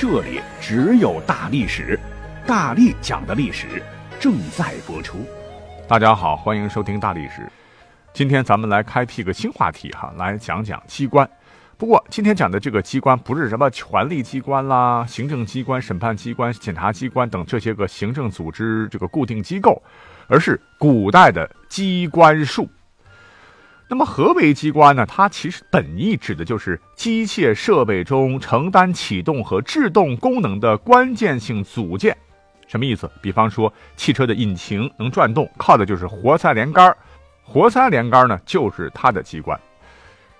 这里只有大历史，大力讲的历史正在播出。大家好，欢迎收听大历史。今天咱们来开辟个新话题哈，来讲讲机关。不过今天讲的这个机关不是什么权力机关啦、行政机关、审判机关、检察机关等这些个行政组织这个固定机构，而是古代的机关术。那么何为机关呢？它其实本意指的就是机械设备中承担启动和制动功能的关键性组件。什么意思？比方说汽车的引擎能转动，靠的就是活塞连杆活塞连杆呢，就是它的机关。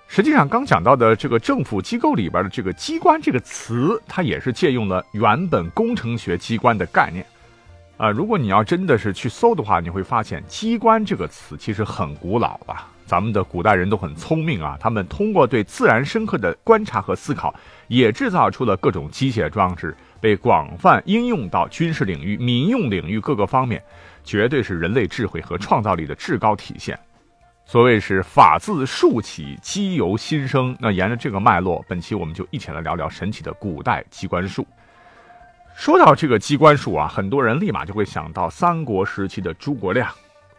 实际上，刚讲到的这个政府机构里边的这个“机关”这个词，它也是借用了原本工程学机关的概念。啊，如果你要真的是去搜的话，你会发现“机关”这个词其实很古老了。咱们的古代人都很聪明啊，他们通过对自然深刻的观察和思考，也制造出了各种机械装置，被广泛应用到军事领域、民用领域各个方面，绝对是人类智慧和创造力的至高体现。所谓是法自术起，机由心生。那沿着这个脉络，本期我们就一起来聊聊神奇的古代机关术。说到这个机关术啊，很多人立马就会想到三国时期的诸葛亮。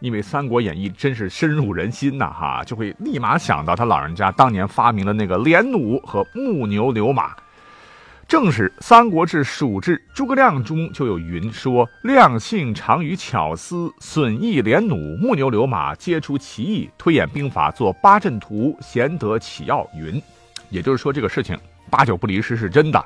因为《三国演义》真是深入人心呐，哈，就会立马想到他老人家当年发明的那个连弩和木牛流马。正是《三国志·蜀志·诸葛亮》中就有云说：“亮性长于巧思，损益连弩、木牛流马，皆出其意，推演兵法，作八阵图，贤得其要。”云，也就是说这个事情八九不离十是真的。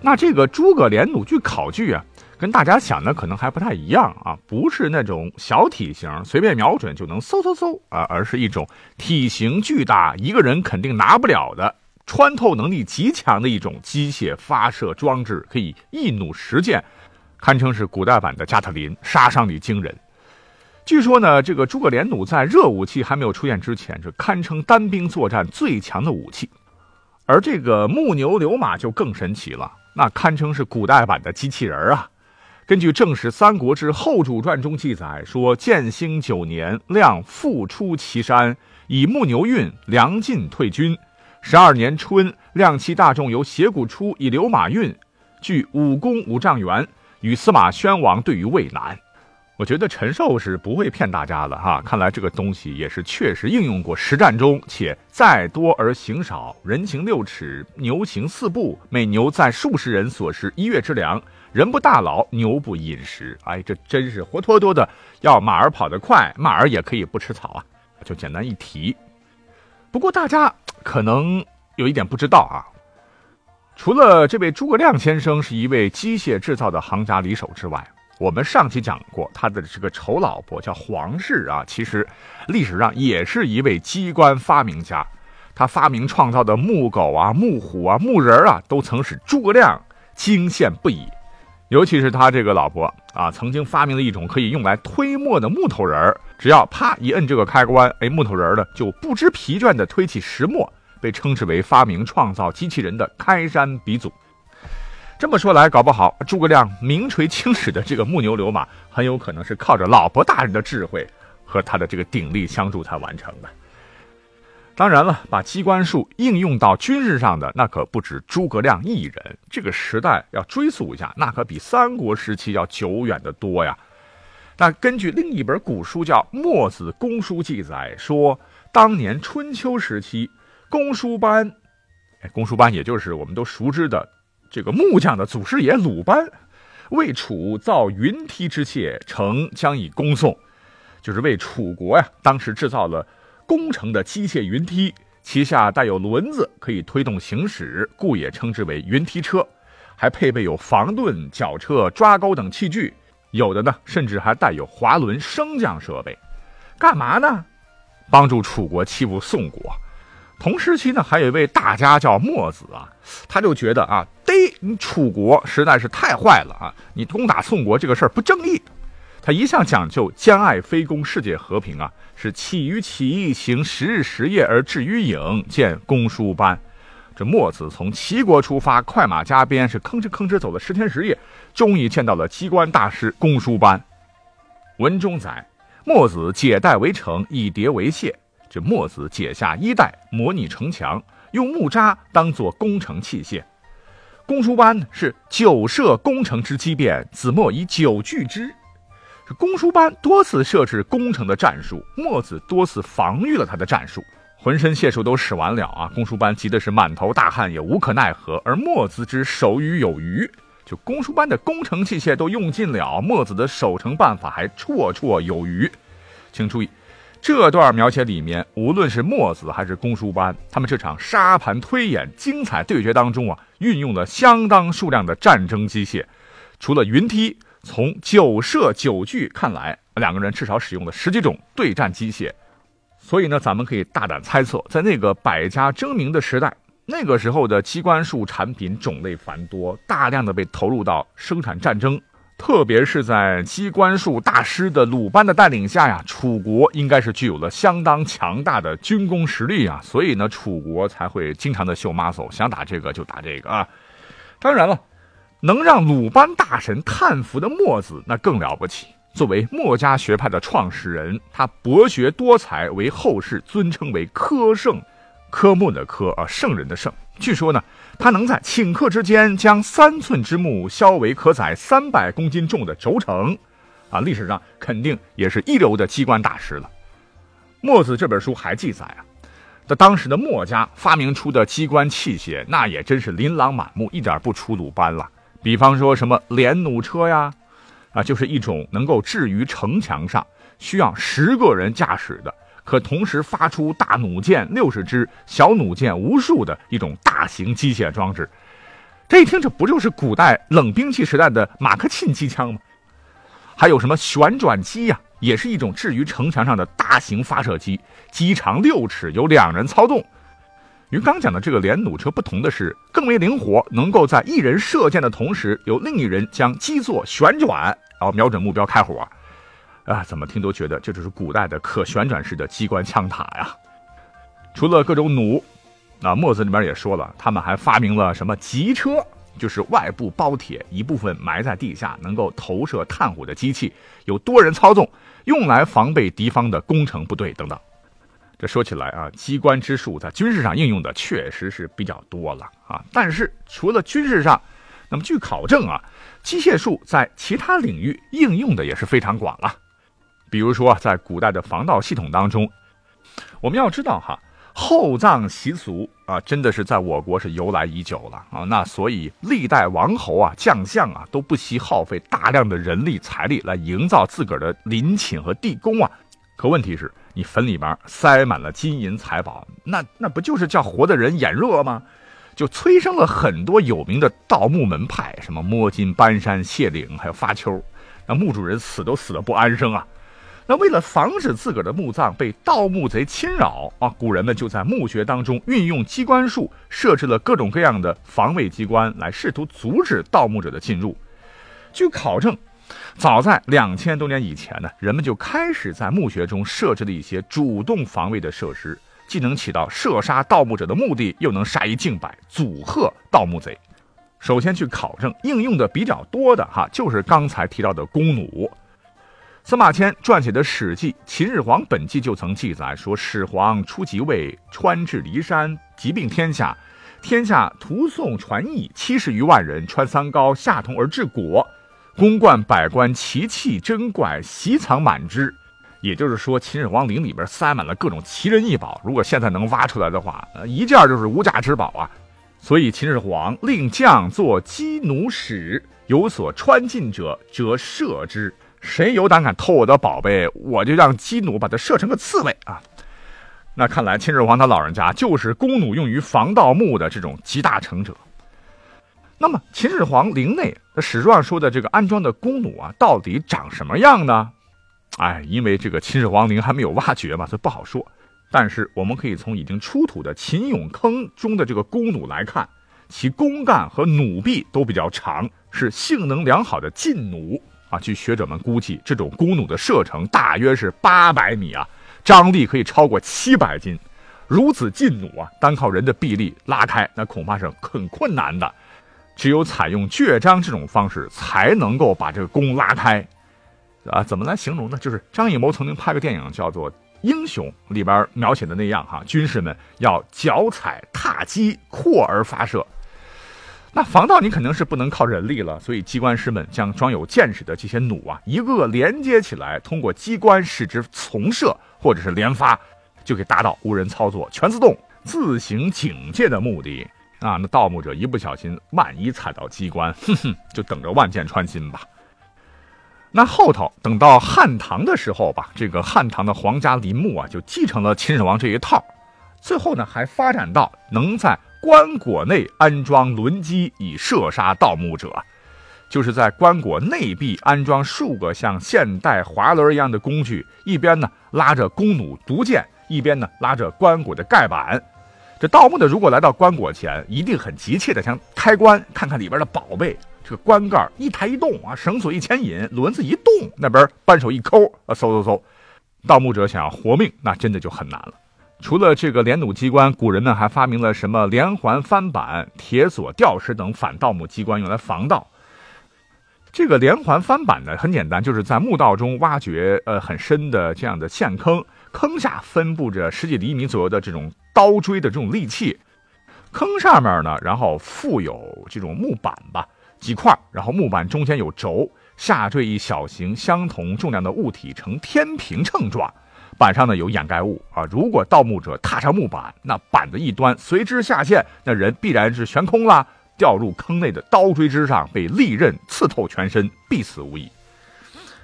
那这个诸葛连弩据考据啊。跟大家想的可能还不太一样啊，不是那种小体型随便瞄准就能嗖嗖嗖啊，而是一种体型巨大、一个人肯定拿不了的、穿透能力极强的一种机械发射装置，可以一弩十箭，堪称是古代版的加特林，杀伤力惊人。据说呢，这个诸葛连弩在热武器还没有出现之前，是堪称单兵作战最强的武器。而这个木牛流马就更神奇了，那堪称是古代版的机器人啊。根据《正史三国志后主传》中记载说，建兴九年，亮复出祁山，以木牛运粮尽退军。十二年春，亮其大众由斜谷出，以流马运，据武功五丈原，与司马宣王对于渭南。我觉得陈寿是不会骗大家的哈，看来这个东西也是确实应用过实战中，且载多而行少，人行六尺，牛行四步，每牛载数十人所食一月之粮。人不大老，牛不饮食。哎，这真是活脱脱的要马儿跑得快，马儿也可以不吃草啊！就简单一提。不过大家可能有一点不知道啊，除了这位诸葛亮先生是一位机械制造的行家里手之外，我们上期讲过他的这个丑老婆叫黄氏啊，其实历史上也是一位机关发明家。他发明创造的木狗啊、木虎啊、木人啊，都曾使诸葛亮惊羡不已。尤其是他这个老婆啊，曾经发明了一种可以用来推磨的木头人儿，只要啪一摁这个开关，哎，木头人呢就不知疲倦地推起石磨，被称之为发明创造机器人的开山鼻祖。这么说来，搞不好诸葛亮名垂青史的这个木牛流马，很有可能是靠着老婆大人的智慧和他的这个鼎力相助才完成的。当然了，把机关术应用到军事上的那可不止诸葛亮一人。这个时代要追溯一下，那可比三国时期要久远的多呀。那根据另一本古书叫《墨子公书》记载说，当年春秋时期，公输班，哎，公输班也就是我们都熟知的这个木匠的祖师爷鲁班，为楚造云梯之械，成将以恭送，就是为楚国呀，当时制造了。工程的机械云梯，旗下带有轮子，可以推动行驶，故也称之为云梯车。还配备有防盾、绞车、抓钩等器具，有的呢，甚至还带有滑轮升降设备。干嘛呢？帮助楚国欺负宋国。同时期呢，还有一位大家叫墨子啊，他就觉得啊，得你楚国实在是太坏了啊，你攻打宋国这个事儿不正义。他一向讲究兼爱非攻，世界和平啊，是起于齐，行十日十夜而至于郢，见公输班。这墨子从齐国出发，快马加鞭，是吭哧吭哧走了十天十夜，终于见到了机关大师公输班。文中载，墨子解带为城，以牒为械。这墨子解下衣带，模拟城墙，用木渣当做攻城器械。公输班是久设攻城之机变，子墨以久拒之。这公输班多次设置攻城的战术，墨子多次防御了他的战术。浑身解数都使完了啊！公输班急的是满头大汗，也无可奈何。而墨子之守于有余，就公输班的攻城器械都用尽了，墨子的守城办法还绰绰有余。请注意，这段描写里面，无论是墨子还是公输班，他们这场沙盘推演、精彩对决当中啊，运用了相当数量的战争机械。除了云梯，从九射九具看来，两个人至少使用了十几种对战机械。所以呢，咱们可以大胆猜测，在那个百家争鸣的时代，那个时候的机关术产品种类繁多，大量的被投入到生产战争。特别是在机关术大师的鲁班的带领下呀，楚国应该是具有了相当强大的军工实力啊。所以呢，楚国才会经常的秀 muscle，想打这个就打这个啊。当然了，能让鲁班大神叹服的墨子，那更了不起。作为墨家学派的创始人，他博学多才，为后世尊称为科圣，科目的科啊，圣人的圣。据说呢，他能在顷刻之间将三寸之木削为可载三百公斤重的轴承，啊，历史上肯定也是一流的机关大师了。墨子这本书还记载啊，在当时的墨家发明出的机关器械，那也真是琳琅满目，一点不出鲁班了。比方说什么连弩车呀。啊，就是一种能够置于城墙上，需要十个人驾驶的，可同时发出大弩箭六十支、小弩箭无数的一种大型机械装置。这一听，这不就是古代冷兵器时代的马克沁机枪吗？还有什么旋转机呀，也是一种置于城墙上的大型发射机，机长六尺，由两人操纵。与刚讲的这个连弩车不同的是，更为灵活，能够在一人射箭的同时，由另一人将基座旋转。然后瞄准目标开火，啊，怎么听都觉得这就是古代的可旋转式的机关枪塔呀。除了各种弩，那墨子里面也说了，他们还发明了什么急车，就是外部包铁，一部分埋在地下，能够投射炭火的机器，有多人操纵，用来防备敌方的攻城部队等等。这说起来啊，机关之术在军事上应用的确实是比较多了啊。但是除了军事上，那么据考证啊。机械术在其他领域应用的也是非常广了，比如说在古代的防盗系统当中，我们要知道哈，厚葬习俗啊，真的是在我国是由来已久了啊。那所以历代王侯啊、将相啊，都不惜耗费大量的人力财力来营造自个儿的陵寝和地宫啊。可问题是，你坟里边塞满了金银财宝，那那不就是叫活的人眼热吗？就催生了很多有名的盗墓门派，什么摸金搬山、卸岭，还有发丘，那墓主人死都死的不安生啊。那为了防止自个儿的墓葬被盗墓贼侵扰啊，古人们就在墓穴当中运用机关术，设置了各种各样的防卫机关，来试图阻止盗墓者的进入。据考证，早在两千多年以前呢，人们就开始在墓穴中设置了一些主动防卫的设施。既能起到射杀盗墓者的目的，又能杀一儆百，阻吓盗墓贼。首先去考证应用的比较多的哈，就是刚才提到的弓弩。司马迁撰写的《史记·秦始皇本纪》就曾记载说，始皇初即位，穿至骊山，疾病天下，天下徒送传译七十余万人，穿三高，下同而治国，宫观百官奇器珍怪，席藏满之。也就是说，秦始皇陵里边塞满了各种奇人异宝，如果现在能挖出来的话，呃，一件就是无价之宝啊。所以秦始皇令将作鸡弩使，有所穿进者，则射之。谁有胆敢偷我的宝贝，我就让鸡弩把它射成个刺猬啊！那看来秦始皇他老人家就是弓弩用于防盗墓的这种集大成者。那么秦始皇陵内的史书上说的这个安装的弓弩啊，到底长什么样呢？哎，因为这个秦始皇陵还没有挖掘嘛，所以不好说。但是我们可以从已经出土的秦俑坑中的这个弓弩来看，其弓杆和弩臂都比较长，是性能良好的劲弩啊。据学者们估计，这种弓弩的射程大约是八百米啊，张力可以超过七百斤。如此劲弩啊，单靠人的臂力拉开，那恐怕是很困难的。只有采用倔张这种方式，才能够把这个弓拉开。啊，怎么来形容呢？就是张艺谋曾经拍个电影叫做《英雄》，里边描写的那样哈，军士们要脚踩踏机，扩而发射。那防盗你肯定是不能靠人力了，所以机关师们将装有箭矢的这些弩啊，一个连接起来，通过机关使之从射或者是连发。就可以达到无人操作、全自动、自行警戒的目的啊！那盗墓者一不小心，万一踩到机关，哼哼，就等着万箭穿心吧。那后头等到汉唐的时候吧，这个汉唐的皇家陵墓啊，就继承了秦始皇这一套。最后呢，还发展到能在棺椁内安装轮机，以射杀盗墓者。就是在棺椁内壁安装数个像现代滑轮一样的工具，一边呢拉着弓弩、毒箭。一边呢拉着棺椁的盖板，这盗墓的如果来到棺椁前，一定很急切的想开棺看看里边的宝贝。这个棺盖一抬一动啊，绳索一牵引，轮子一动，那边扳手一抠啊，嗖嗖嗖。盗墓者想要活命，那真的就很难了。除了这个连弩机关，古人们还发明了什么连环翻板、铁锁吊石等反盗墓机关，用来防盗。这个连环翻板呢，很简单，就是在墓道中挖掘呃很深的这样的陷坑。坑下分布着十几厘米左右的这种刀锥的这种利器，坑上面呢，然后附有这种木板吧，几块，然后木板中间有轴，下坠一小型相同重量的物体，呈天平秤状，板上呢有掩盖物啊。如果盗墓者踏上木板，那板的一端随之下陷，那人必然是悬空啦，掉入坑内的刀锥之上，被利刃刺透全身，必死无疑。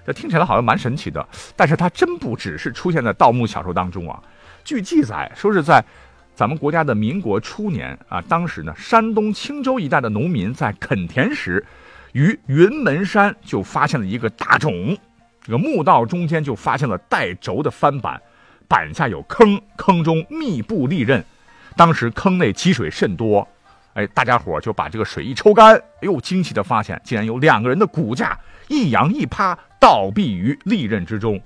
这听起来好像蛮神奇的，但是它真不只是出现在盗墓小说当中啊。据记载，说是在咱们国家的民国初年啊，当时呢，山东青州一带的农民在垦田时，于云门山就发现了一个大冢，这个墓道中间就发现了带轴的翻板，板下有坑，坑中密布利刃。当时坑内积水甚多，哎，大家伙就把这个水一抽干，哎呦，惊奇的发现竟然有两个人的骨架一仰一趴。倒毙于利刃之中，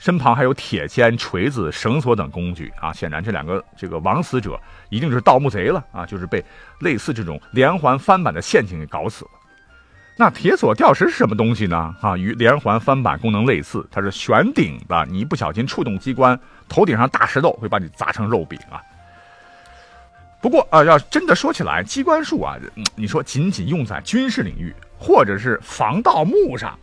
身旁还有铁锨、锤子、绳索等工具啊！显然，这两个这个枉死者一定是盗墓贼了啊！就是被类似这种连环翻板的陷阱给搞死了。那铁锁吊石是什么东西呢？啊，与连环翻板功能类似，它是悬顶的，你一不小心触动机关，头顶上大石头会把你砸成肉饼啊！不过啊，要真的说起来，机关术啊，你说仅仅用在军事领域或者是防盗墓上。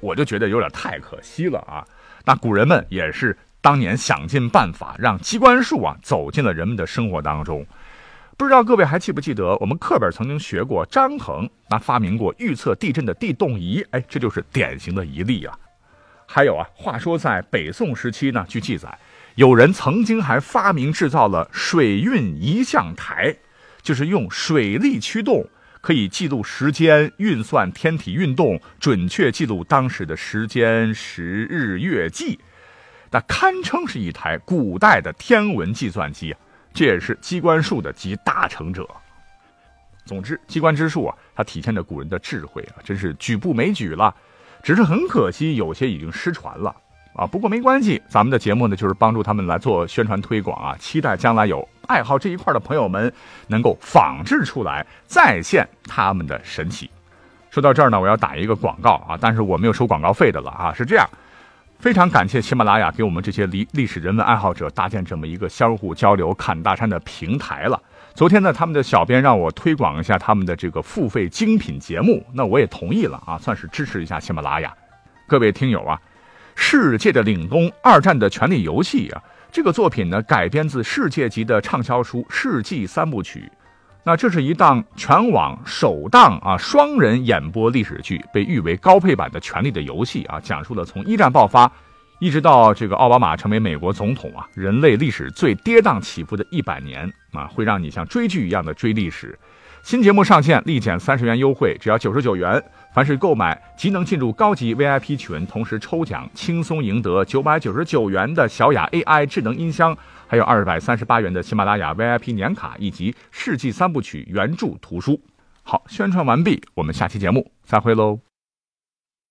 我就觉得有点太可惜了啊！那古人们也是当年想尽办法让机关术啊走进了人们的生活当中。不知道各位还记不记得，我们课本曾经学过张衡，那发明过预测地震的地动仪，哎，这就是典型的一例啊。还有啊，话说在北宋时期呢，据记载，有人曾经还发明制造了水运仪象台，就是用水力驱动。可以记录时间、运算天体运动，准确记录当时的时间、时日、月季，那堪称是一台古代的天文计算机啊！这也是机关术的集大成者。总之，机关之术啊，它体现着古人的智慧啊，真是举步枚举了。只是很可惜，有些已经失传了。啊，不过没关系，咱们的节目呢，就是帮助他们来做宣传推广啊。期待将来有爱好这一块的朋友们能够仿制出来，再现他们的神奇。说到这儿呢，我要打一个广告啊，但是我没有收广告费的了啊。是这样，非常感谢喜马拉雅给我们这些历历史人文爱好者搭建这么一个相互交流、侃大山的平台了。昨天呢，他们的小编让我推广一下他们的这个付费精品节目，那我也同意了啊，算是支持一下喜马拉雅。各位听友啊。世界的凛冬，二战的权力游戏啊，这个作品呢改编自世界级的畅销书《世纪三部曲》。那这是一档全网首档啊双人演播历史剧，被誉为高配版的《权力的游戏》啊，讲述了从一战爆发，一直到这个奥巴马成为美国总统啊，人类历史最跌宕起伏的一百年啊，会让你像追剧一样的追历史。新节目上线立减三十元优惠，只要九十九元。凡是购买即能进入高级 VIP 群，同时抽奖轻松赢得九百九十九元的小雅 AI 智能音箱，还有二百三十八元的喜马拉雅 VIP 年卡以及世纪三部曲原著图书。好，宣传完毕，我们下期节目再会喽。